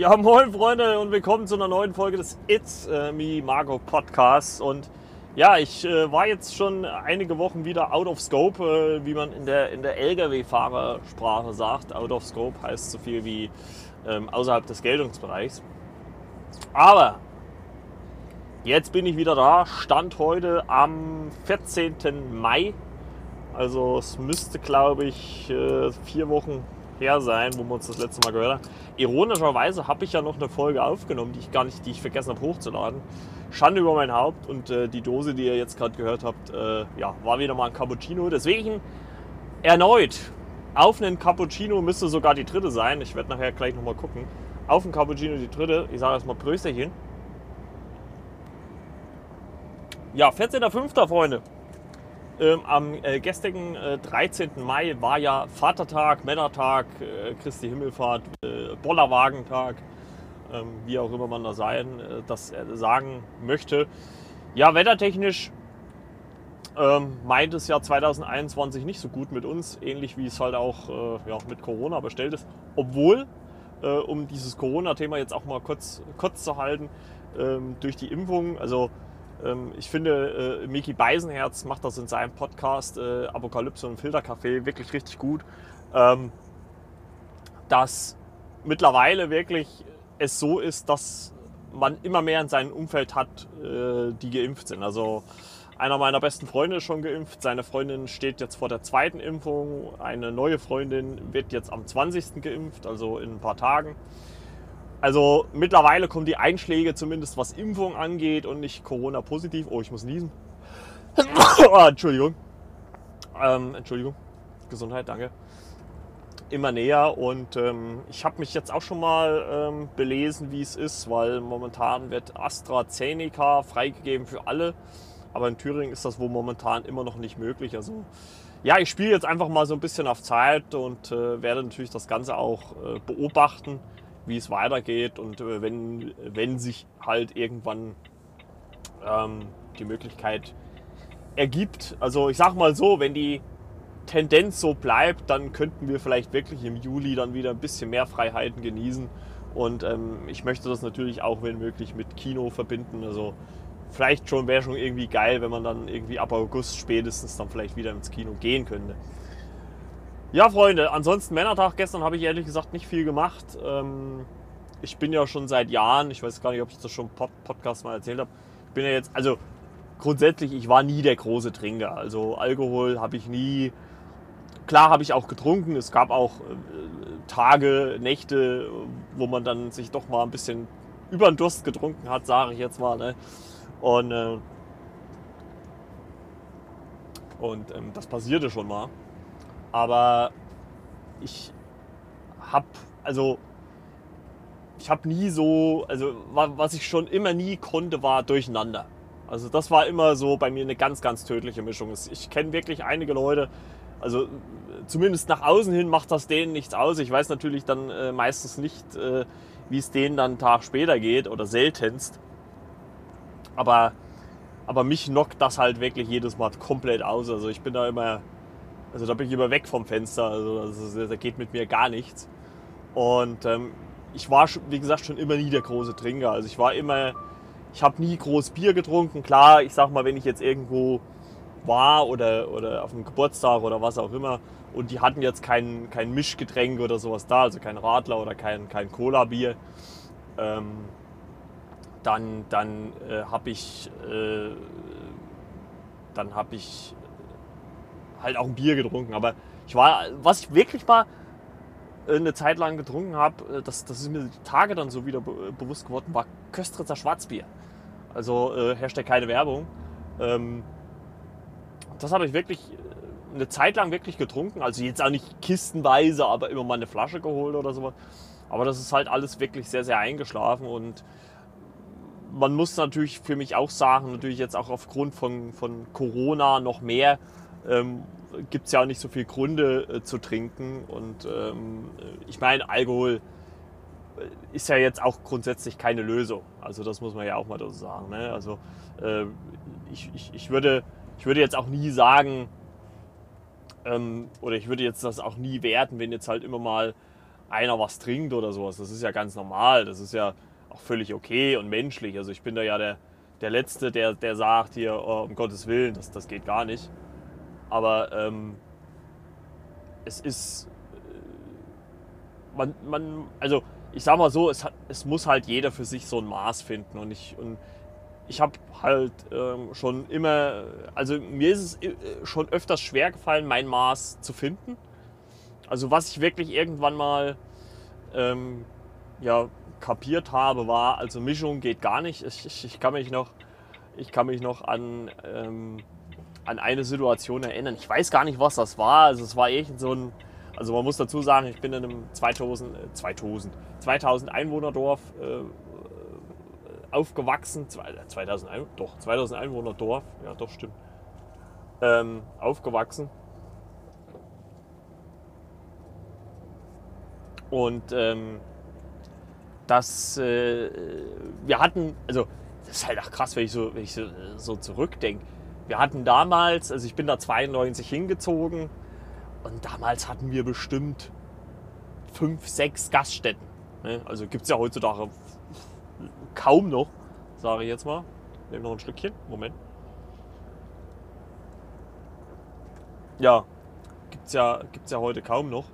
Ja, moin Freunde und willkommen zu einer neuen Folge des It's äh, Me Marco Podcasts. Und ja, ich äh, war jetzt schon einige Wochen wieder out of scope, äh, wie man in der, in der Lkw-Fahrersprache sagt. Out of scope heißt so viel wie ähm, außerhalb des Geltungsbereichs. Aber jetzt bin ich wieder da. Stand heute am 14. Mai. Also es müsste, glaube ich, äh, vier Wochen her sein, wo wir uns das letzte Mal gehört haben. Ironischerweise habe ich ja noch eine Folge aufgenommen, die ich gar nicht, die ich vergessen habe hochzuladen. Schande über mein Haupt und äh, die Dose, die ihr jetzt gerade gehört habt, äh, ja, war wieder mal ein Cappuccino. Deswegen erneut auf einen Cappuccino müsste sogar die dritte sein. Ich werde nachher gleich nochmal gucken. Auf einen Cappuccino die dritte. Ich sage erstmal Prösterchen. Ja, 14.05. Freunde. Ähm, am äh, gestrigen äh, 13. Mai war ja Vatertag, Männertag, äh, Christi Himmelfahrt, äh, Bollerwagentag, ähm, wie auch immer man da sein, äh, das sagen möchte. Ja, wettertechnisch ähm, meint es ja 2021 nicht so gut mit uns, ähnlich wie es halt auch äh, ja, mit Corona bestellt ist. Obwohl, um dieses Corona-Thema jetzt auch mal kurz, kurz zu halten, ähm, durch die Impfung, also ich finde, äh, Miki Beisenherz macht das in seinem Podcast äh, Apokalypse und Filterkaffee wirklich richtig gut, ähm, dass mittlerweile wirklich es so ist, dass man immer mehr in seinem Umfeld hat, äh, die geimpft sind. Also einer meiner besten Freunde ist schon geimpft, seine Freundin steht jetzt vor der zweiten Impfung, eine neue Freundin wird jetzt am 20. geimpft, also in ein paar Tagen. Also mittlerweile kommen die Einschläge zumindest was Impfung angeht und nicht Corona-positiv. Oh, ich muss niesen. oh, Entschuldigung. Ähm, Entschuldigung. Gesundheit, danke. Immer näher und ähm, ich habe mich jetzt auch schon mal ähm, belesen, wie es ist, weil momentan wird AstraZeneca freigegeben für alle. Aber in Thüringen ist das wohl momentan immer noch nicht möglich. Also ja, ich spiele jetzt einfach mal so ein bisschen auf Zeit und äh, werde natürlich das Ganze auch äh, beobachten wie es weitergeht und äh, wenn, wenn sich halt irgendwann ähm, die Möglichkeit ergibt. Also ich sag mal so, wenn die Tendenz so bleibt, dann könnten wir vielleicht wirklich im Juli dann wieder ein bisschen mehr Freiheiten genießen. Und ähm, ich möchte das natürlich auch, wenn möglich, mit Kino verbinden. Also vielleicht schon wäre schon irgendwie geil, wenn man dann irgendwie ab August spätestens dann vielleicht wieder ins Kino gehen könnte. Ja, Freunde, ansonsten Männertag gestern habe ich ehrlich gesagt nicht viel gemacht. Ähm, ich bin ja schon seit Jahren, ich weiß gar nicht, ob ich das schon im Podcast mal erzählt habe, ich bin ja jetzt, also grundsätzlich, ich war nie der große Trinker. Also Alkohol habe ich nie, klar habe ich auch getrunken. Es gab auch äh, Tage, Nächte, wo man dann sich doch mal ein bisschen über den Durst getrunken hat, sage ich jetzt mal. Ne? Und, äh, und ähm, das passierte schon mal. Aber ich habe, also ich habe nie so, also was ich schon immer nie konnte, war durcheinander. Also das war immer so bei mir eine ganz, ganz tödliche Mischung. Ich kenne wirklich einige Leute, also zumindest nach außen hin macht das denen nichts aus. Ich weiß natürlich dann äh, meistens nicht, äh, wie es denen dann einen Tag später geht oder seltenst. Aber, aber mich knockt das halt wirklich jedes Mal komplett aus. Also ich bin da immer also da bin ich immer weg vom Fenster. Also, also da geht mit mir gar nichts. Und ähm, ich war, wie gesagt, schon immer nie der große Trinker. Also ich war immer, ich habe nie groß Bier getrunken. Klar, ich sag mal, wenn ich jetzt irgendwo war oder, oder auf einem Geburtstag oder was auch immer und die hatten jetzt kein, kein Mischgetränk oder sowas da, also kein Radler oder kein, kein Cola-Bier, ähm, dann, dann äh, habe ich, äh, dann habe ich halt auch ein Bier getrunken. Aber ich war, was ich wirklich mal äh, eine Zeit lang getrunken habe, äh, das, das ist mir die Tage dann so wieder be bewusst geworden, war Köstritzer Schwarzbier. Also äh, herrscht keine Werbung. Ähm, das habe ich wirklich äh, eine Zeit lang wirklich getrunken. Also jetzt auch nicht kistenweise, aber immer mal eine Flasche geholt oder sowas. Aber das ist halt alles wirklich sehr, sehr eingeschlafen und man muss natürlich für mich auch sagen, natürlich jetzt auch aufgrund von, von Corona noch mehr, ähm, gibt es ja auch nicht so viel Gründe äh, zu trinken. Und ähm, ich meine, Alkohol äh, ist ja jetzt auch grundsätzlich keine Lösung. Also das muss man ja auch mal so sagen. Ne? Also äh, ich, ich, ich, würde, ich würde jetzt auch nie sagen, ähm, oder ich würde jetzt das auch nie werten, wenn jetzt halt immer mal einer was trinkt oder sowas. Das ist ja ganz normal. Das ist ja auch völlig okay und menschlich. Also ich bin da ja der, der Letzte, der, der sagt hier, oh, um Gottes Willen, das, das geht gar nicht. Aber ähm, es ist, äh, man, man, also ich sag mal so, es, hat, es muss halt jeder für sich so ein Maß finden. Und ich, und ich habe halt ähm, schon immer, also mir ist es äh, schon öfters schwer gefallen, mein Maß zu finden. Also was ich wirklich irgendwann mal ähm, ja, kapiert habe, war, also Mischung geht gar nicht. Ich, ich, ich kann mich noch, ich kann mich noch an, ähm, an eine Situation erinnern. Ich weiß gar nicht, was das war. Also es war irgend so ein, also man muss dazu sagen, ich bin in einem 2000, äh, 2000, 2000 Einwohnerdorf äh, aufgewachsen. 2000, äh, doch, 2000 Einwohnerdorf, ja doch stimmt. Ähm, aufgewachsen. Und ähm, das, äh, wir hatten, also das ist halt auch krass, wenn ich so, wenn ich so, so zurückdenke. Wir hatten damals, also ich bin da 92 hingezogen und damals hatten wir bestimmt fünf, sechs Gaststätten. Ne? Also gibt es ja heutzutage kaum noch, sage ich jetzt mal. Nehmen noch ein Stückchen. Moment. Ja, gibt es ja, gibt's ja heute kaum noch.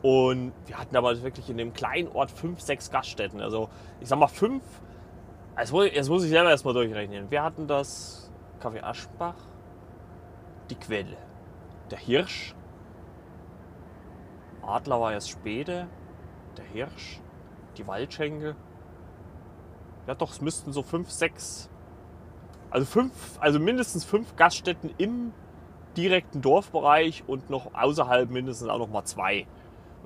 Und wir hatten damals wirklich in dem kleinen Ort fünf, sechs Gaststätten. Also ich sag mal fünf. Jetzt muss, jetzt muss ich selber erstmal durchrechnen. Wir hatten das Kaffee Aschenbach, die Quelle, der Hirsch, Adler war erst später, der Hirsch, die Waldschenke. Ja doch, es müssten so fünf, sechs, also fünf, also mindestens fünf Gaststätten im direkten Dorfbereich und noch außerhalb mindestens auch noch mal zwei.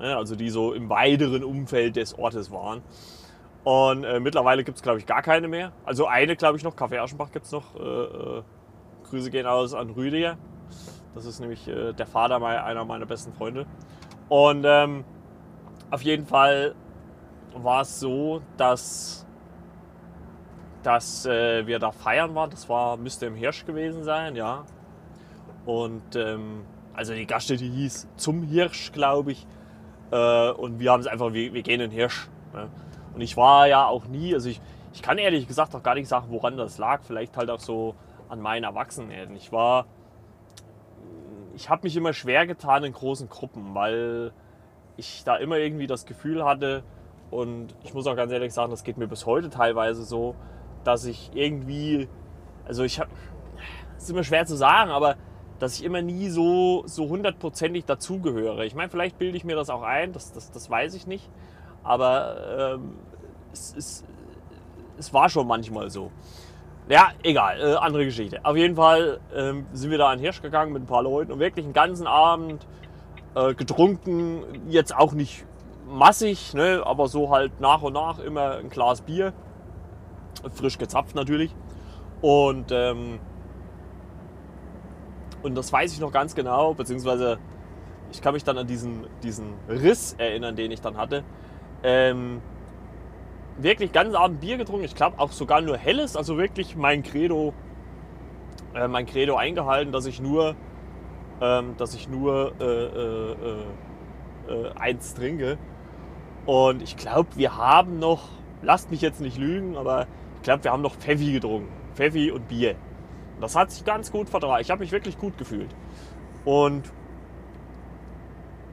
Ne, also die so im weiteren Umfeld des Ortes waren. Und äh, mittlerweile gibt es, glaube ich, gar keine mehr. Also eine, glaube ich, noch, Kaffee Aschenbach gibt es noch. Äh, äh, Grüße gehen aus an Rüdiger. Das ist nämlich äh, der Vater einer meiner besten Freunde. Und ähm, auf jeden Fall war es so, dass, dass äh, wir da feiern waren. Das war, müsste im Hirsch gewesen sein, ja. Und ähm, also die Gaststätte hieß Zum Hirsch, glaube ich. Äh, und wir haben es einfach, wir, wir gehen in den Hirsch. Ne? Und ich war ja auch nie, also ich, ich kann ehrlich gesagt auch gar nicht sagen, woran das lag. Vielleicht halt auch so an meinen Erwachsenen. Ich war, ich habe mich immer schwer getan in großen Gruppen, weil ich da immer irgendwie das Gefühl hatte, und ich muss auch ganz ehrlich sagen, das geht mir bis heute teilweise so, dass ich irgendwie, also ich habe, es ist immer schwer zu sagen, aber dass ich immer nie so, so hundertprozentig dazugehöre. Ich meine, vielleicht bilde ich mir das auch ein, das, das, das weiß ich nicht. Aber ähm, es, es, es war schon manchmal so. Ja, egal, äh, andere Geschichte. Auf jeden Fall ähm, sind wir da an Hirsch gegangen mit ein paar Leuten und wirklich einen ganzen Abend äh, getrunken. Jetzt auch nicht massig, ne, aber so halt nach und nach immer ein Glas Bier. Frisch gezapft natürlich. Und ähm, und das weiß ich noch ganz genau, beziehungsweise ich kann mich dann an diesen, diesen Riss erinnern, den ich dann hatte. Ähm, wirklich ganz Abend Bier getrunken. Ich glaube auch sogar nur helles, also wirklich mein Credo, äh, mein Credo eingehalten, dass ich nur, ähm, dass ich nur äh, äh, äh, eins trinke. Und ich glaube, wir haben noch, lasst mich jetzt nicht lügen, aber ich glaube, wir haben noch Pfeffi getrunken. Pfeffi und Bier. Das hat sich ganz gut vertragen. Ich habe mich wirklich gut gefühlt. Und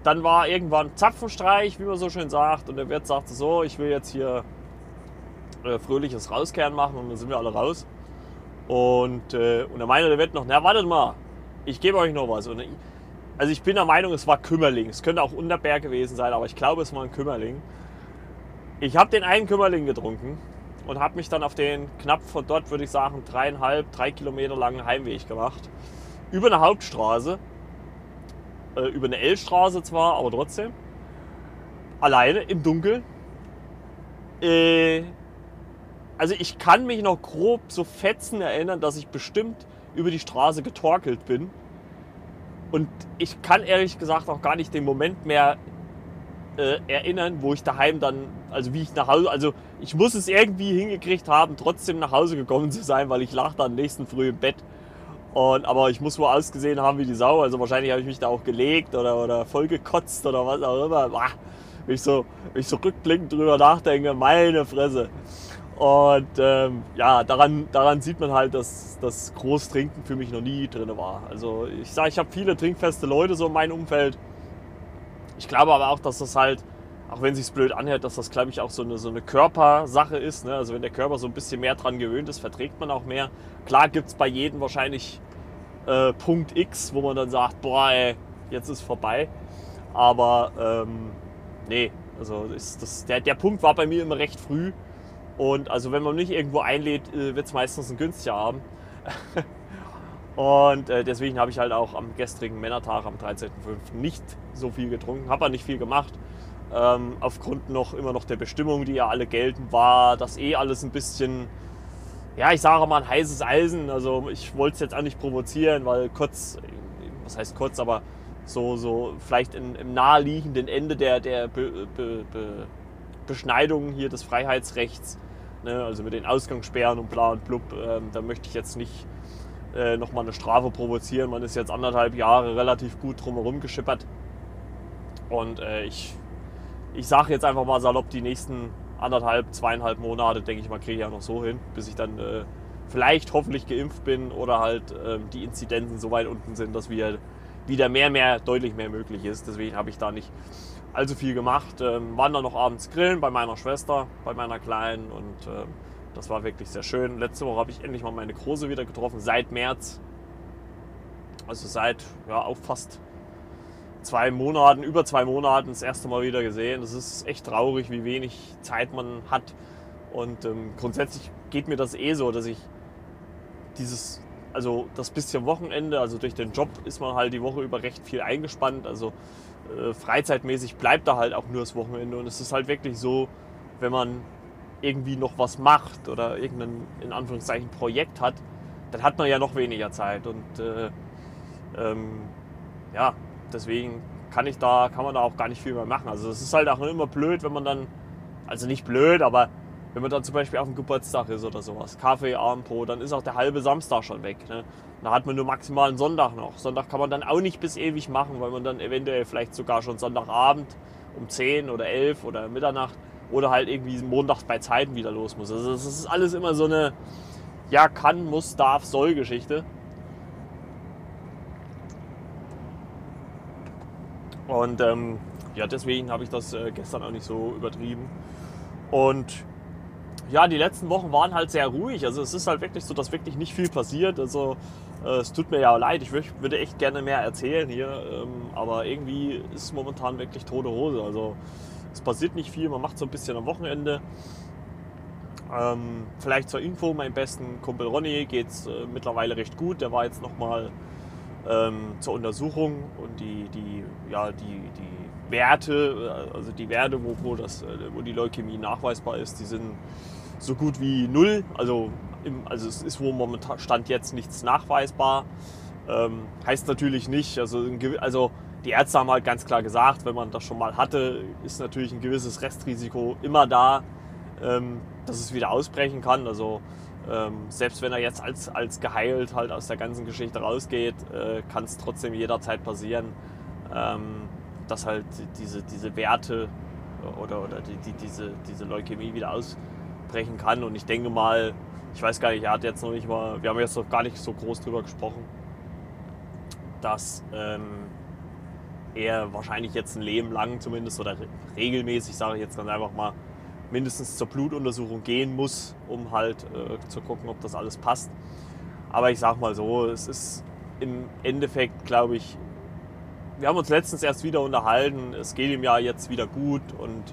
dann war irgendwann Zapfenstreich, wie man so schön sagt. Und der Wirt sagte so, ich will jetzt hier äh, fröhliches Rauskehren machen. Und dann sind wir alle raus. Und, äh, und er meinte der Wirt noch, na wartet mal, ich gebe euch noch was. Und also ich bin der Meinung, es war Kümmerling. Es könnte auch Unterberg gewesen sein, aber ich glaube, es war ein Kümmerling. Ich habe den einen Kümmerling getrunken und habe mich dann auf den knapp von dort, würde ich sagen, dreieinhalb, drei Kilometer langen Heimweg gemacht. Über eine Hauptstraße, äh, über eine L-Straße zwar, aber trotzdem. Alleine im Dunkeln. Äh, also ich kann mich noch grob so fetzen erinnern, dass ich bestimmt über die Straße getorkelt bin. Und ich kann ehrlich gesagt auch gar nicht den Moment mehr äh, erinnern, wo ich daheim dann, also wie ich nach Hause, also ich muss es irgendwie hingekriegt haben, trotzdem nach Hause gekommen zu sein, weil ich lag dann nächsten Früh im Bett. Und, aber ich muss wohl ausgesehen haben wie die Sau, also wahrscheinlich habe ich mich da auch gelegt oder, oder vollgekotzt oder was auch immer. wenn ich so, ich so rückblickend drüber nachdenke, meine Fresse. Und ähm, ja, daran, daran sieht man halt, dass das Großtrinken für mich noch nie drin war. Also ich sage, ich habe viele trinkfeste Leute so in meinem Umfeld. Ich glaube aber auch, dass das halt, auch wenn sich blöd anhört, dass das, glaube ich, auch so eine, so eine Körpersache ist. Ne? Also wenn der Körper so ein bisschen mehr dran gewöhnt ist, verträgt man auch mehr. Klar gibt es bei jedem wahrscheinlich äh, Punkt X, wo man dann sagt, boah, ey, jetzt ist vorbei. Aber ähm, nee, also ist das, der, der Punkt war bei mir immer recht früh. Und also wenn man mich irgendwo einlädt, äh, wird es meistens ein günstiger Abend. Und äh, deswegen habe ich halt auch am gestrigen Männertag am 13.05. nicht so viel getrunken, habe auch nicht viel gemacht. Ähm, aufgrund noch immer noch der Bestimmung, die ja alle gelten, war das eh alles ein bisschen, ja, ich sage mal ein heißes Eisen. Also ich wollte es jetzt auch nicht provozieren, weil kurz, was heißt kurz, aber so, so vielleicht in, im naheliegenden Ende der, der Be, Be, Be, Beschneidung hier des Freiheitsrechts, ne, also mit den Ausgangssperren und bla und blub, ähm, da möchte ich jetzt nicht äh, nochmal eine Strafe provozieren. Man ist jetzt anderthalb Jahre relativ gut drumherum geschippert. Und äh, ich, ich sage jetzt einfach mal salopp, die nächsten anderthalb, zweieinhalb Monate, denke ich mal, kriege ich ja noch so hin, bis ich dann äh, vielleicht hoffentlich geimpft bin oder halt äh, die Inzidenzen so weit unten sind, dass wir wieder mehr, mehr, deutlich mehr möglich ist. Deswegen habe ich da nicht allzu viel gemacht. Ähm, waren dann noch abends grillen bei meiner Schwester, bei meiner Kleinen und ähm, das war wirklich sehr schön. Letzte Woche habe ich endlich mal meine Große wieder getroffen, seit März. Also seit ja, auch fast zwei Monaten, über zwei Monaten das erste Mal wieder gesehen. Das ist echt traurig, wie wenig Zeit man hat. Und ähm, grundsätzlich geht mir das eh so, dass ich dieses, also das bisschen Wochenende, also durch den Job ist man halt die Woche über recht viel eingespannt. Also äh, freizeitmäßig bleibt da halt auch nur das Wochenende. Und es ist halt wirklich so, wenn man irgendwie noch was macht oder irgendein, in Anführungszeichen, Projekt hat, dann hat man ja noch weniger Zeit. Und äh, ähm, ja, deswegen kann ich da, kann man da auch gar nicht viel mehr machen. Also es ist halt auch immer blöd, wenn man dann, also nicht blöd, aber wenn man dann zum Beispiel auf dem Geburtstag ist oder sowas, Kaffee, Abendbrot, dann ist auch der halbe Samstag schon weg. Ne? Da hat man nur maximal einen Sonntag noch. Sonntag kann man dann auch nicht bis ewig machen, weil man dann eventuell vielleicht sogar schon Sonntagabend um 10 oder 11 oder Mitternacht oder halt irgendwie montags bei Zeiten wieder los muss. Also das ist alles immer so eine ja, kann, muss, darf, soll Geschichte. Und ähm, ja, deswegen habe ich das äh, gestern auch nicht so übertrieben. Und ja, die letzten Wochen waren halt sehr ruhig. Also es ist halt wirklich so, dass wirklich nicht viel passiert. Also äh, es tut mir ja leid. Ich würde echt gerne mehr erzählen hier. Ähm, aber irgendwie ist momentan wirklich tote Hose. Also es passiert nicht viel, man macht so ein bisschen am Wochenende. Ähm, vielleicht zur Info, mein besten Kumpel Ronny geht es äh, mittlerweile recht gut. Der war jetzt nochmal ähm, zur Untersuchung und die, die, ja, die, die Werte, äh, also die Werte, wo, wo, das, äh, wo die Leukämie nachweisbar ist, die sind so gut wie null. Also, im, also es ist wo momentan Stand jetzt nichts nachweisbar. Ähm, heißt natürlich nicht, also, also die Ärzte haben halt ganz klar gesagt, wenn man das schon mal hatte, ist natürlich ein gewisses Restrisiko immer da, ähm, dass es wieder ausbrechen kann. Also ähm, selbst wenn er jetzt als, als geheilt halt aus der ganzen Geschichte rausgeht, äh, kann es trotzdem jederzeit passieren, ähm, dass halt diese, diese Werte oder, oder die, die, diese, diese Leukämie wieder ausbrechen kann. Und ich denke mal, ich weiß gar nicht, er hat jetzt noch nicht mal, wir haben jetzt noch gar nicht so groß drüber gesprochen, dass ähm, er wahrscheinlich jetzt ein Leben lang zumindest oder regelmäßig, sage ich jetzt ganz einfach mal, mindestens zur Blutuntersuchung gehen muss, um halt äh, zu gucken, ob das alles passt. Aber ich sage mal so, es ist im Endeffekt, glaube ich, wir haben uns letztens erst wieder unterhalten, es geht ihm ja jetzt wieder gut und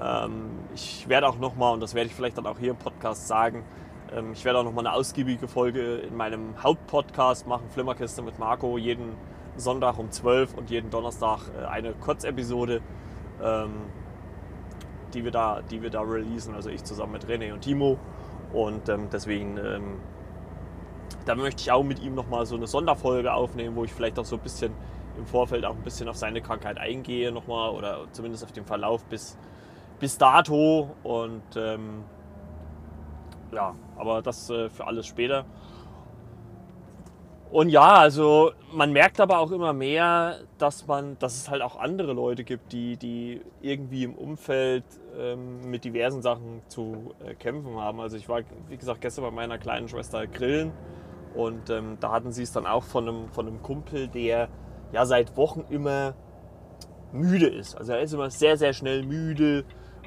ähm, ich werde auch nochmal, und das werde ich vielleicht dann auch hier im Podcast sagen, ähm, ich werde auch nochmal eine ausgiebige Folge in meinem Hauptpodcast machen, Flimmerkiste mit Marco, jeden Sonntag um 12 und jeden Donnerstag äh, eine Kurzepisode, ähm, die, wir da, die wir da releasen, also ich zusammen mit René und Timo. Und ähm, deswegen, ähm, da möchte ich auch mit ihm nochmal so eine Sonderfolge aufnehmen, wo ich vielleicht auch so ein bisschen im Vorfeld auch ein bisschen auf seine Krankheit eingehe nochmal oder zumindest auf den Verlauf bis, bis dato. Und ähm, ja, aber das äh, für alles später. Und ja, also man merkt aber auch immer mehr, dass man, dass es halt auch andere Leute gibt, die, die irgendwie im Umfeld ähm, mit diversen Sachen zu äh, kämpfen haben. Also ich war, wie gesagt, gestern bei meiner kleinen Schwester grillen und ähm, da hatten sie es dann auch von einem, von einem Kumpel, der ja seit Wochen immer müde ist. Also er ist immer sehr, sehr schnell müde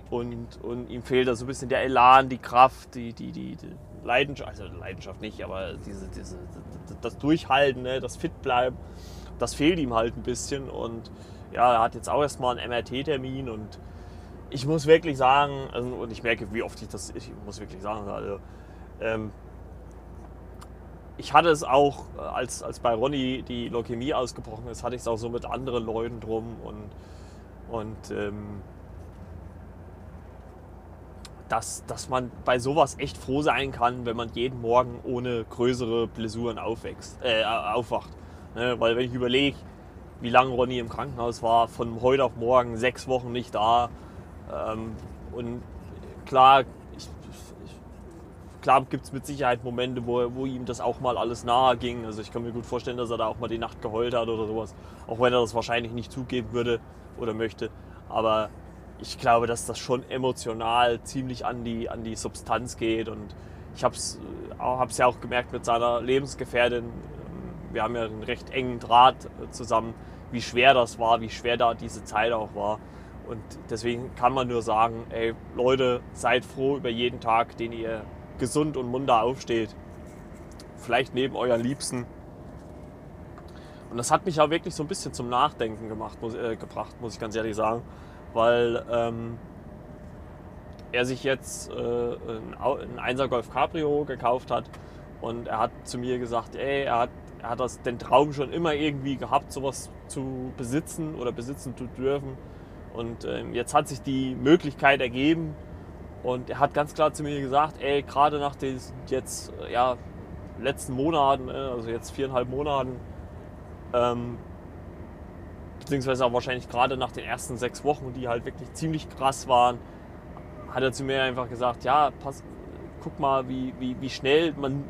und, und ihm fehlt da so ein bisschen der Elan, die Kraft, die, die, die, die Leidenschaft, also Leidenschaft nicht, aber diese, diese, das Durchhalten, ne, das Fitbleiben, das fehlt ihm halt ein bisschen. Und ja, er hat jetzt auch erstmal einen MRT-Termin und ich muss wirklich sagen, also, und ich merke, wie oft ich das, ich muss wirklich sagen, also, ähm, ich hatte es auch, als, als bei Ronny die Leukämie ausgebrochen ist, hatte ich es auch so mit anderen Leuten drum und, und ähm, dass, dass man bei sowas echt froh sein kann, wenn man jeden Morgen ohne größere Blessuren aufwächst, äh, aufwacht. Ne? Weil wenn ich überlege, wie lange Ronny im Krankenhaus war, von heute auf morgen sechs Wochen nicht da. Ähm, und klar, ich, ich, klar gibt es mit Sicherheit Momente, wo, wo ihm das auch mal alles nahe ging. Also ich kann mir gut vorstellen, dass er da auch mal die Nacht geheult hat oder sowas. Auch wenn er das wahrscheinlich nicht zugeben würde oder möchte. Aber ich glaube, dass das schon emotional ziemlich an die, an die Substanz geht. Und ich habe es äh, ja auch gemerkt mit seiner Lebensgefährtin. Wir haben ja einen recht engen Draht äh, zusammen, wie schwer das war, wie schwer da diese Zeit auch war. Und deswegen kann man nur sagen, ey Leute, seid froh über jeden Tag, den ihr gesund und munter aufsteht. Vielleicht neben euren Liebsten. Und das hat mich auch wirklich so ein bisschen zum Nachdenken gemacht, muss, äh, gebracht, muss ich ganz ehrlich sagen weil ähm, er sich jetzt äh, ein 1er Golf Cabrio gekauft hat und er hat zu mir gesagt, ey, er hat, er hat das, den Traum schon immer irgendwie gehabt, sowas zu besitzen oder besitzen zu dürfen. Und ähm, jetzt hat sich die Möglichkeit ergeben und er hat ganz klar zu mir gesagt, ey, gerade nach den jetzt ja, letzten Monaten, ne, also jetzt viereinhalb Monaten, ähm, beziehungsweise auch wahrscheinlich gerade nach den ersten sechs Wochen, die halt wirklich ziemlich krass waren, hat er zu mir einfach gesagt, ja, pass, guck mal, wie, wie, wie schnell man,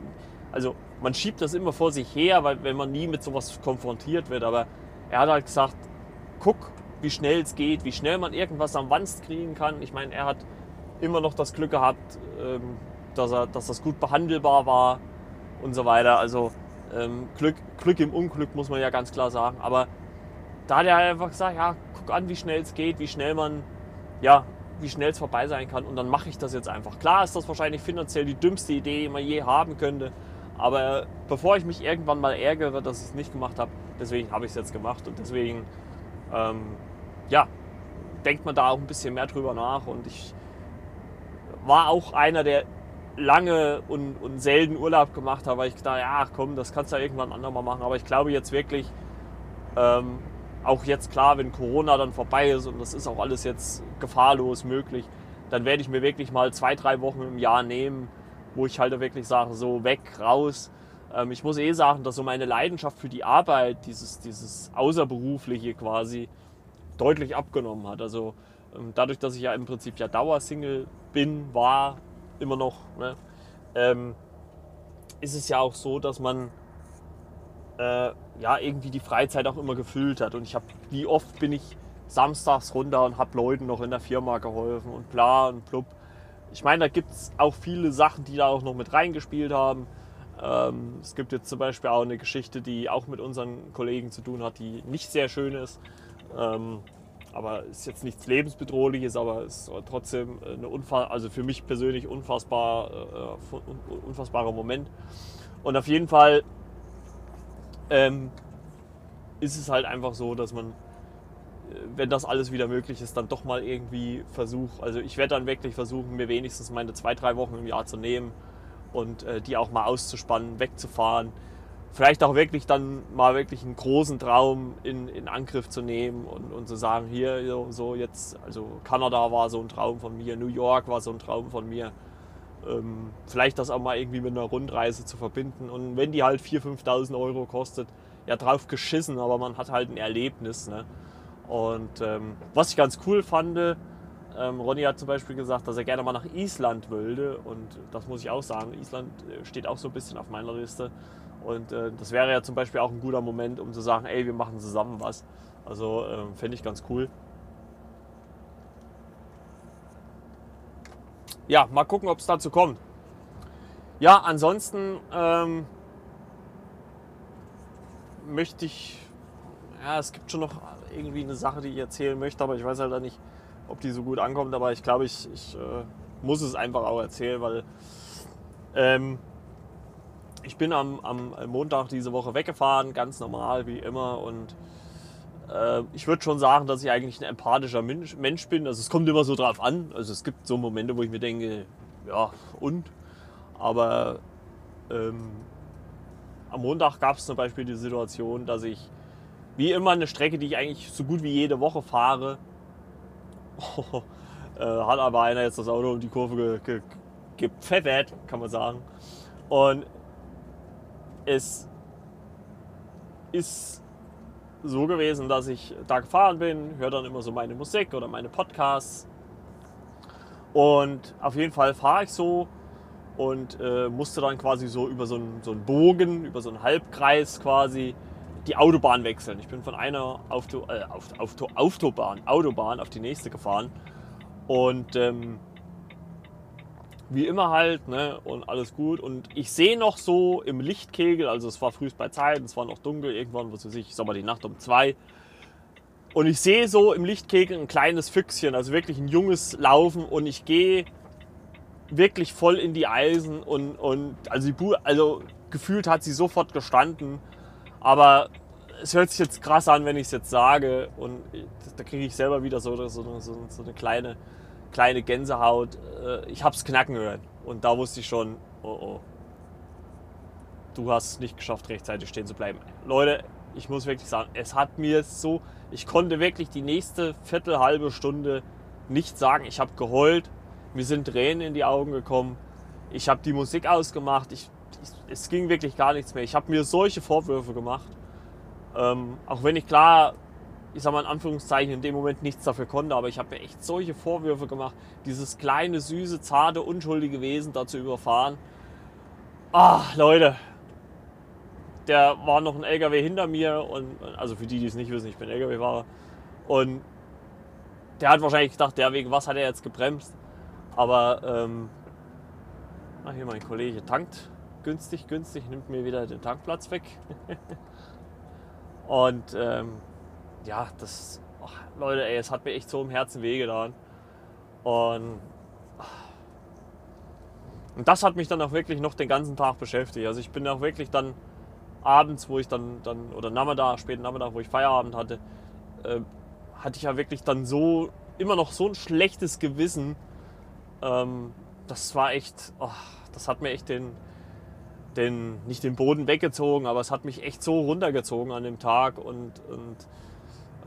also man schiebt das immer vor sich her, weil wenn man nie mit sowas konfrontiert wird, aber er hat halt gesagt, guck, wie schnell es geht, wie schnell man irgendwas am Wanst kriegen kann. Ich meine, er hat immer noch das Glück gehabt, ähm, dass, er, dass das gut behandelbar war und so weiter. Also ähm, Glück, Glück im Unglück muss man ja ganz klar sagen. Aber da hat er einfach gesagt, ja, guck an, wie schnell es geht, wie schnell man, ja, wie schnell es vorbei sein kann. Und dann mache ich das jetzt einfach. Klar ist das wahrscheinlich finanziell die dümmste Idee, die man je haben könnte, aber bevor ich mich irgendwann mal ärgere, dass ich es nicht gemacht habe, deswegen habe ich es jetzt gemacht. Und deswegen, ähm, ja, denkt man da auch ein bisschen mehr drüber nach. Und ich war auch einer, der lange und, und selten Urlaub gemacht hat, weil ich dachte, ja, komm, das kannst du ja irgendwann andermal machen, aber ich glaube jetzt wirklich, ähm, auch jetzt klar, wenn Corona dann vorbei ist und das ist auch alles jetzt gefahrlos möglich, dann werde ich mir wirklich mal zwei, drei Wochen im Jahr nehmen, wo ich halt wirklich sage, so weg, raus. Ähm, ich muss eh sagen, dass so meine Leidenschaft für die Arbeit, dieses, dieses Außerberufliche quasi, deutlich abgenommen hat. Also ähm, dadurch, dass ich ja im Prinzip ja Dauersingle bin, war, immer noch, ne, ähm, ist es ja auch so, dass man äh, ja, irgendwie die Freizeit auch immer gefüllt hat. Und ich habe, wie oft bin ich samstags runter und habe Leuten noch in der Firma geholfen und bla und blub. Ich meine, da gibt es auch viele Sachen, die da auch noch mit reingespielt haben. Ähm, es gibt jetzt zum Beispiel auch eine Geschichte, die auch mit unseren Kollegen zu tun hat, die nicht sehr schön ist. Ähm, aber ist jetzt nichts lebensbedrohliches, aber ist trotzdem eine unfass also für mich persönlich unfassbar, äh, unfassbarer Moment. Und auf jeden Fall ähm, ist es halt einfach so, dass man, äh, wenn das alles wieder möglich ist, dann doch mal irgendwie versucht. Also ich werde dann wirklich versuchen, mir wenigstens meine zwei, drei Wochen im Jahr zu nehmen und äh, die auch mal auszuspannen, wegzufahren. Vielleicht auch wirklich dann mal wirklich einen großen Traum in, in Angriff zu nehmen und, und zu sagen, hier so, so jetzt, also Kanada war so ein Traum von mir, New York war so ein Traum von mir ähm, vielleicht das auch mal irgendwie mit einer Rundreise zu verbinden. Und wenn die halt 4.000, 5.000 Euro kostet, ja drauf geschissen, aber man hat halt ein Erlebnis. Ne? Und ähm, was ich ganz cool fand, ähm, Ronny hat zum Beispiel gesagt, dass er gerne mal nach Island wollte. Und das muss ich auch sagen, Island äh, steht auch so ein bisschen auf meiner Liste. Und äh, das wäre ja zum Beispiel auch ein guter Moment, um zu sagen, ey, wir machen zusammen was. Also äh, fände ich ganz cool. Ja, mal gucken, ob es dazu kommt. Ja, ansonsten ähm, möchte ich, ja, es gibt schon noch irgendwie eine Sache, die ich erzählen möchte, aber ich weiß halt nicht, ob die so gut ankommt. Aber ich glaube, ich, ich äh, muss es einfach auch erzählen, weil ähm, ich bin am, am Montag diese Woche weggefahren, ganz normal wie immer. Und äh, ich würde schon sagen, dass ich eigentlich ein empathischer Mensch, Mensch, bin. Also es kommt immer so drauf an. Also es gibt so Momente, wo ich mir denke, ja, und? Aber ähm, am Montag gab es zum Beispiel die Situation, dass ich wie immer eine Strecke, die ich eigentlich so gut wie jede Woche fahre, äh, hat aber einer jetzt das Auto um die Kurve ge, ge, gepfeffert, kann man sagen. Und es ist so gewesen, dass ich da gefahren bin, höre dann immer so meine Musik oder meine Podcasts. Und auf jeden Fall fahre ich so und äh, musste dann quasi so über so einen, so einen Bogen, über so einen Halbkreis quasi die Autobahn wechseln. Ich bin von einer Auto, äh, auf, auf, Autobahn, Autobahn auf die nächste gefahren. Und ähm, wie immer halt, ne, und alles gut. Und ich sehe noch so im Lichtkegel, also es war früh bei Zeit, es war noch dunkel, irgendwann, was weiß ich, ich sag mal die Nacht um zwei. Und ich sehe so im Lichtkegel ein kleines Füchschen, also wirklich ein junges Laufen und ich gehe wirklich voll in die Eisen und, und also, die also gefühlt hat sie sofort gestanden. Aber es hört sich jetzt krass an, wenn ich es jetzt sage und da kriege ich selber wieder so, so, so, so eine kleine kleine Gänsehaut. Äh, ich habe es knacken hören. Und da wusste ich schon, oh oh, du hast es nicht geschafft, rechtzeitig stehen zu bleiben. Leute, ich muss wirklich sagen, es hat mir so, ich konnte wirklich die nächste Viertel, halbe Stunde nicht sagen. Ich habe geheult, mir sind Tränen in die Augen gekommen, ich habe die Musik ausgemacht, ich, ich, es ging wirklich gar nichts mehr. Ich habe mir solche Vorwürfe gemacht. Ähm, auch wenn ich klar ich sag mal in Anführungszeichen, in dem Moment nichts dafür konnte, aber ich habe mir echt solche Vorwürfe gemacht, dieses kleine, süße, zarte, unschuldige Wesen da zu überfahren. Ah, Leute, der war noch ein LKW hinter mir und also für die, die es nicht wissen, ich bin LKW-Fahrer und der hat wahrscheinlich gedacht, der wegen was hat er jetzt gebremst, aber ähm, na, hier mein Kollege tankt günstig, günstig, nimmt mir wieder den Tankplatz weg. Und ähm, ja, das, oh, Leute, ey, es hat mir echt so im Herzen wehgetan. Und, und das hat mich dann auch wirklich noch den ganzen Tag beschäftigt. Also ich bin auch wirklich dann abends, wo ich dann, dann oder Nachmittag, späten Nachmittag, wo ich Feierabend hatte, äh, hatte ich ja wirklich dann so, immer noch so ein schlechtes Gewissen. Ähm, das war echt, oh, das hat mir echt den, den, nicht den Boden weggezogen, aber es hat mich echt so runtergezogen an dem Tag und, und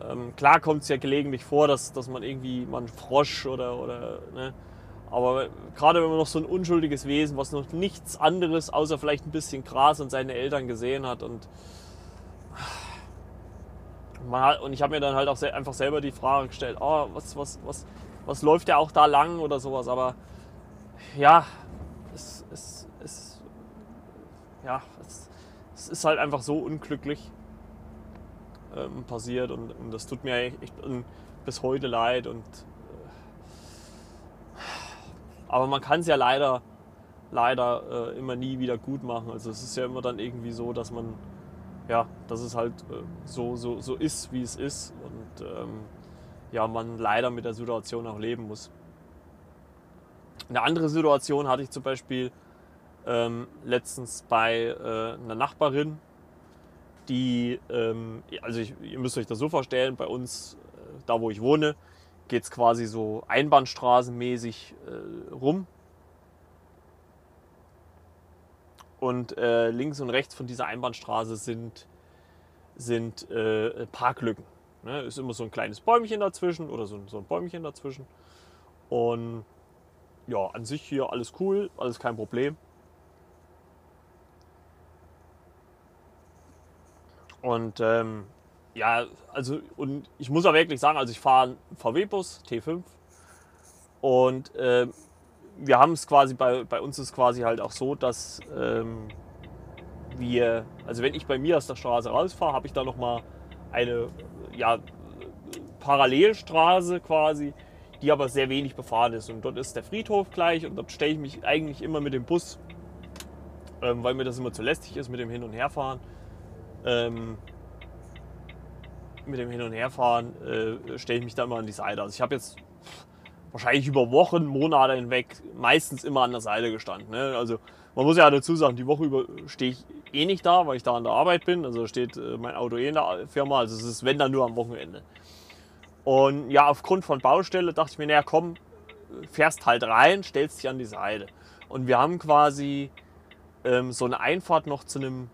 ähm, klar kommt es ja gelegentlich vor, dass, dass man irgendwie mal einen Frosch oder, oder ne? aber gerade wenn man noch so ein unschuldiges Wesen, was noch nichts anderes außer vielleicht ein bisschen Gras und seine Eltern gesehen hat und und ich habe mir dann halt auch einfach selber die Frage gestellt, oh, was, was, was, was läuft ja auch da lang oder sowas, aber ja, es, es, es, ja, es, es ist halt einfach so unglücklich ähm, passiert und, und, das tut mir echt bis heute leid. Und, äh, aber man kann es ja leider, leider äh, immer nie wieder gut machen. Also es ist ja immer dann irgendwie so, dass man, ja, dass es halt äh, so, so, so ist, wie es ist und ähm, ja, man leider mit der Situation auch leben muss. Eine andere Situation hatte ich zum Beispiel ähm, letztens bei äh, einer Nachbarin, die, ähm, also ich, ihr müsst euch das so vorstellen, bei uns, äh, da wo ich wohne, geht es quasi so einbahnstraßenmäßig äh, rum. Und äh, links und rechts von dieser Einbahnstraße sind, sind äh, Parklücken. Ne? Ist immer so ein kleines Bäumchen dazwischen oder so, so ein Bäumchen dazwischen. Und ja, an sich hier alles cool, alles kein Problem. Und ähm, ja, also und ich muss auch wirklich sagen, also ich fahre einen VW-Bus T5 und äh, wir haben es quasi bei, bei uns ist quasi halt auch so, dass ähm, wir, also wenn ich bei mir aus der Straße rausfahre, habe ich da nochmal eine ja, Parallelstraße quasi, die aber sehr wenig befahren ist. Und dort ist der Friedhof gleich und dort stelle ich mich eigentlich immer mit dem Bus, ähm, weil mir das immer zu lästig ist mit dem Hin- und Herfahren. Ähm, mit dem Hin- und Herfahren äh, stelle ich mich da immer an die Seite. Also ich habe jetzt wahrscheinlich über Wochen, Monate hinweg meistens immer an der Seite gestanden. Ne? Also man muss ja dazu sagen, die Woche über stehe ich eh nicht da, weil ich da an der Arbeit bin. Also steht äh, mein Auto eh in der Firma. Also es ist, wenn dann nur am Wochenende. Und ja, aufgrund von Baustelle dachte ich mir, naja, komm, fährst halt rein, stellst dich an die Seite. Und wir haben quasi ähm, so eine Einfahrt noch zu einem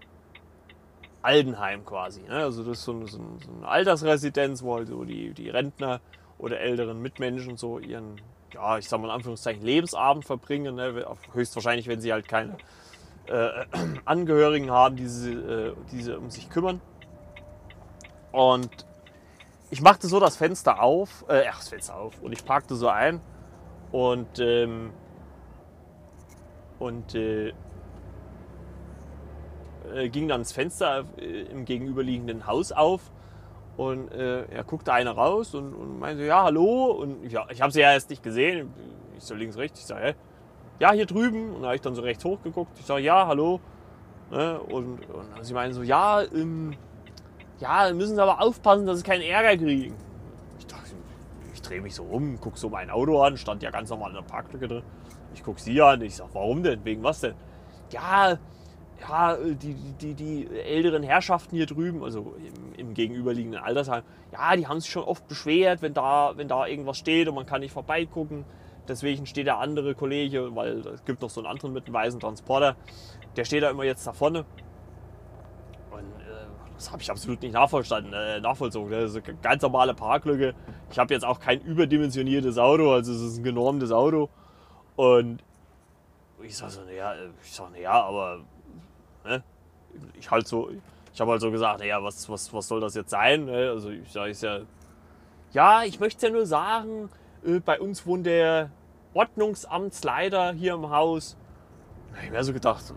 Altenheim quasi. Ne? Also das ist so eine, so eine, Altersresidenz, wo halt so die, die Rentner oder älteren Mitmenschen so ihren, ja, ich sag mal in Anführungszeichen, Lebensabend verbringen. Ne? Höchstwahrscheinlich, wenn sie halt keine äh, Angehörigen haben, die sie, äh, die sie um sich kümmern. Und ich machte so das Fenster auf, äh, ach, das Fenster auf und ich parkte so ein und ähm, und äh, äh, ging dann das Fenster äh, im gegenüberliegenden Haus auf und äh, er guckte einer raus und, und meinte, ja, hallo. Und ja, ich habe sie ja erst nicht gesehen. Ich so links, rechts. Ich sage, hä? Ja, hier drüben. Und da habe ich dann so rechts hochgeguckt. Ich sage, ja, hallo. Ne? Und, und sie meinen so, ja, ähm, ja, müssen Sie aber aufpassen, dass Sie keinen Ärger kriegen. Ich dachte, ich drehe mich so um, gucke so mein Auto an, stand ja ganz normal in der Parklücke drin. Ich gucke sie an, ich sage, warum denn? Wegen was denn? Ja, ja, die, die, die älteren Herrschaften hier drüben, also im, im gegenüberliegenden Altersheim, ja, die haben sich schon oft beschwert, wenn da, wenn da irgendwas steht und man kann nicht vorbeigucken. Deswegen steht der andere Kollege, weil es gibt noch so einen anderen mit einem weißen Transporter, der steht da immer jetzt da vorne. Und äh, das habe ich absolut nicht nachvollzogen. Äh, nachvollzogen. Das ist eine ganz normale Parklücke. Ich habe jetzt auch kein überdimensioniertes Auto, also es ist ein genormtes Auto. Und ich sage so, naja, ich sag, naja, aber Ne? Ich halt so, ich habe halt so gesagt, naja, was, was, was soll das jetzt sein? Ne? Also ich sage es ja, ja, ich möchte ja nur sagen, äh, bei uns wohnt der Ordnungsamtsleiter hier im Haus. Da habe ich mir so gedacht,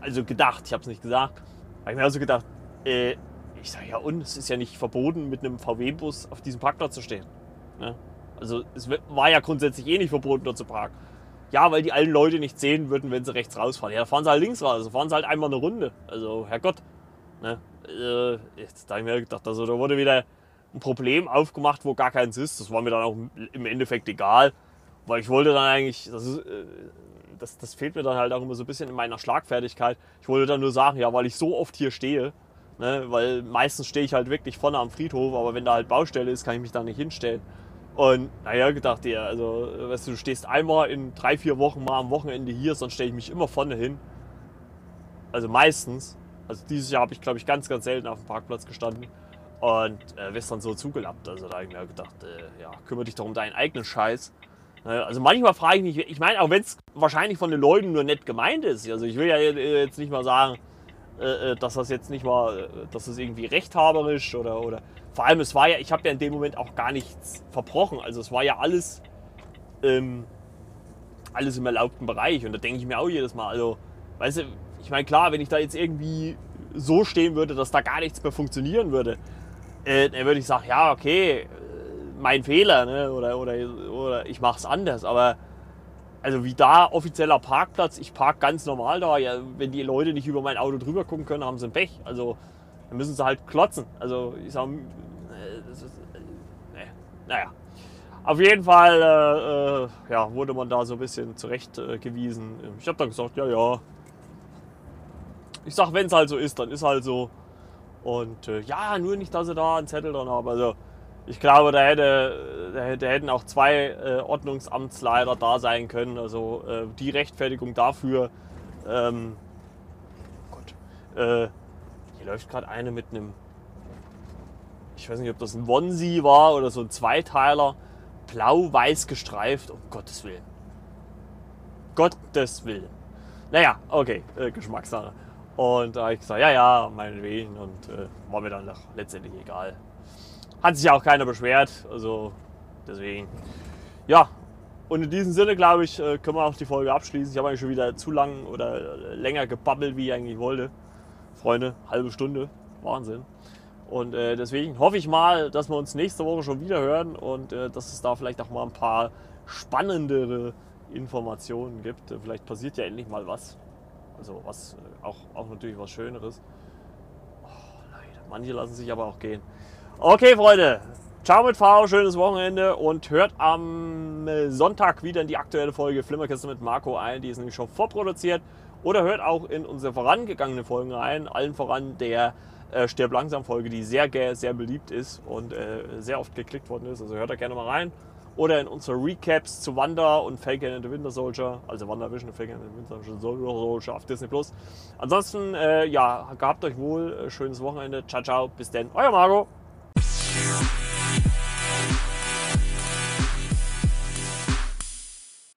also gedacht, ich habe es nicht gesagt, ich mir also gedacht, äh, ich sage ja, und es ist ja nicht verboten, mit einem VW-Bus auf diesem Parkplatz zu stehen. Ne? Also es war ja grundsätzlich eh nicht verboten, dort zu parken. Ja, weil die alten Leute nicht sehen würden, wenn sie rechts rausfahren. Ja, da fahren sie halt links raus. Also fahren sie halt einmal eine Runde. Also, Herrgott. Ne? Äh, jetzt habe ich mir gedacht, also, da wurde wieder ein Problem aufgemacht, wo gar keins ist. Das war mir dann auch im Endeffekt egal. Weil ich wollte dann eigentlich, das, ist, äh, das, das fehlt mir dann halt auch immer so ein bisschen in meiner Schlagfertigkeit. Ich wollte dann nur sagen, ja, weil ich so oft hier stehe, ne, weil meistens stehe ich halt wirklich vorne am Friedhof, aber wenn da halt Baustelle ist, kann ich mich da nicht hinstellen. Und naja, gedacht, ja, also, weißt du, du stehst einmal in drei, vier Wochen mal am Wochenende hier, sonst stelle ich mich immer vorne hin. Also meistens. Also dieses Jahr habe ich, glaube ich, ganz, ganz selten auf dem Parkplatz gestanden. Und äh, wirst dann so zugelappt. Also da habe ich mir gedacht, äh, ja, kümmere dich doch um deinen eigenen Scheiß. Ne, also manchmal frage ich mich, ich meine, auch wenn es wahrscheinlich von den Leuten nur nett gemeint ist. Also ich will ja jetzt nicht mal sagen, äh, äh, dass das jetzt nicht mal, äh, dass das irgendwie rechthaberisch oder, oder vor allem es war ja, ich habe ja in dem Moment auch gar nichts verbrochen. Also es war ja alles, ähm, alles im erlaubten Bereich und da denke ich mir auch jedes Mal, also, weißt du, ich meine klar, wenn ich da jetzt irgendwie so stehen würde, dass da gar nichts mehr funktionieren würde, äh, dann würde ich sagen, ja okay, mein Fehler ne? oder, oder, oder ich mache es anders, aber also wie da offizieller Parkplatz, ich park ganz normal da. Ja, wenn die Leute nicht über mein Auto drüber gucken können, haben sie ein Pech. Also dann müssen sie halt klotzen. Also ich sag, äh, das ist, äh, nee. naja. Auf jeden Fall äh, äh, ja, wurde man da so ein bisschen zurechtgewiesen. ich habe dann gesagt, ja, ja. Ich sag, wenn es halt so ist, dann ist halt so. Und äh, ja, nur nicht, dass sie da einen Zettel dran haben. Also ich glaube, da, hätte, da hätten auch zwei äh, Ordnungsamtsleiter da sein können. Also äh, die Rechtfertigung dafür. Ähm, Gott, äh, hier läuft gerade eine mit einem, ich weiß nicht, ob das ein Wonsi war oder so ein Zweiteiler, blau-weiß gestreift. Um Gottes Willen. Gottes Willen. Naja, okay, äh, Geschmackssache. Und da habe ich gesagt, ja, ja, meinetwegen. Und äh, war mir dann letztendlich egal. Hat sich ja auch keiner beschwert. Also deswegen. Ja, und in diesem Sinne, glaube ich, äh, können wir auch die Folge abschließen. Ich habe eigentlich schon wieder zu lang oder länger gebabbelt, wie ich eigentlich wollte. Freunde, halbe Stunde. Wahnsinn. Und äh, deswegen hoffe ich mal, dass wir uns nächste Woche schon wieder hören und äh, dass es da vielleicht auch mal ein paar spannendere Informationen gibt. Vielleicht passiert ja endlich mal was. Also was äh, auch, auch natürlich was Schöneres. Oh, leider. Manche lassen sich aber auch gehen. Okay, Freunde. Ciao mit V, schönes Wochenende und hört am äh, Sonntag wieder in die aktuelle Folge Flimmerkiste mit Marco ein. Die ist nämlich schon vorproduziert. Oder hört auch in unsere vorangegangenen Folgen rein. Allen voran der äh, Stirb langsam Folge, die sehr, sehr beliebt ist und äh, sehr oft geklickt worden ist. Also hört da gerne mal rein. Oder in unsere Recaps zu Wanda und Falcon and the Winter Soldier, also Wanda Vision und Falcon and the Winter Soldier auf Disney Plus. Ansonsten, äh, ja, gehabt euch wohl, äh, schönes Wochenende. Ciao, ciao, bis denn, euer Marco.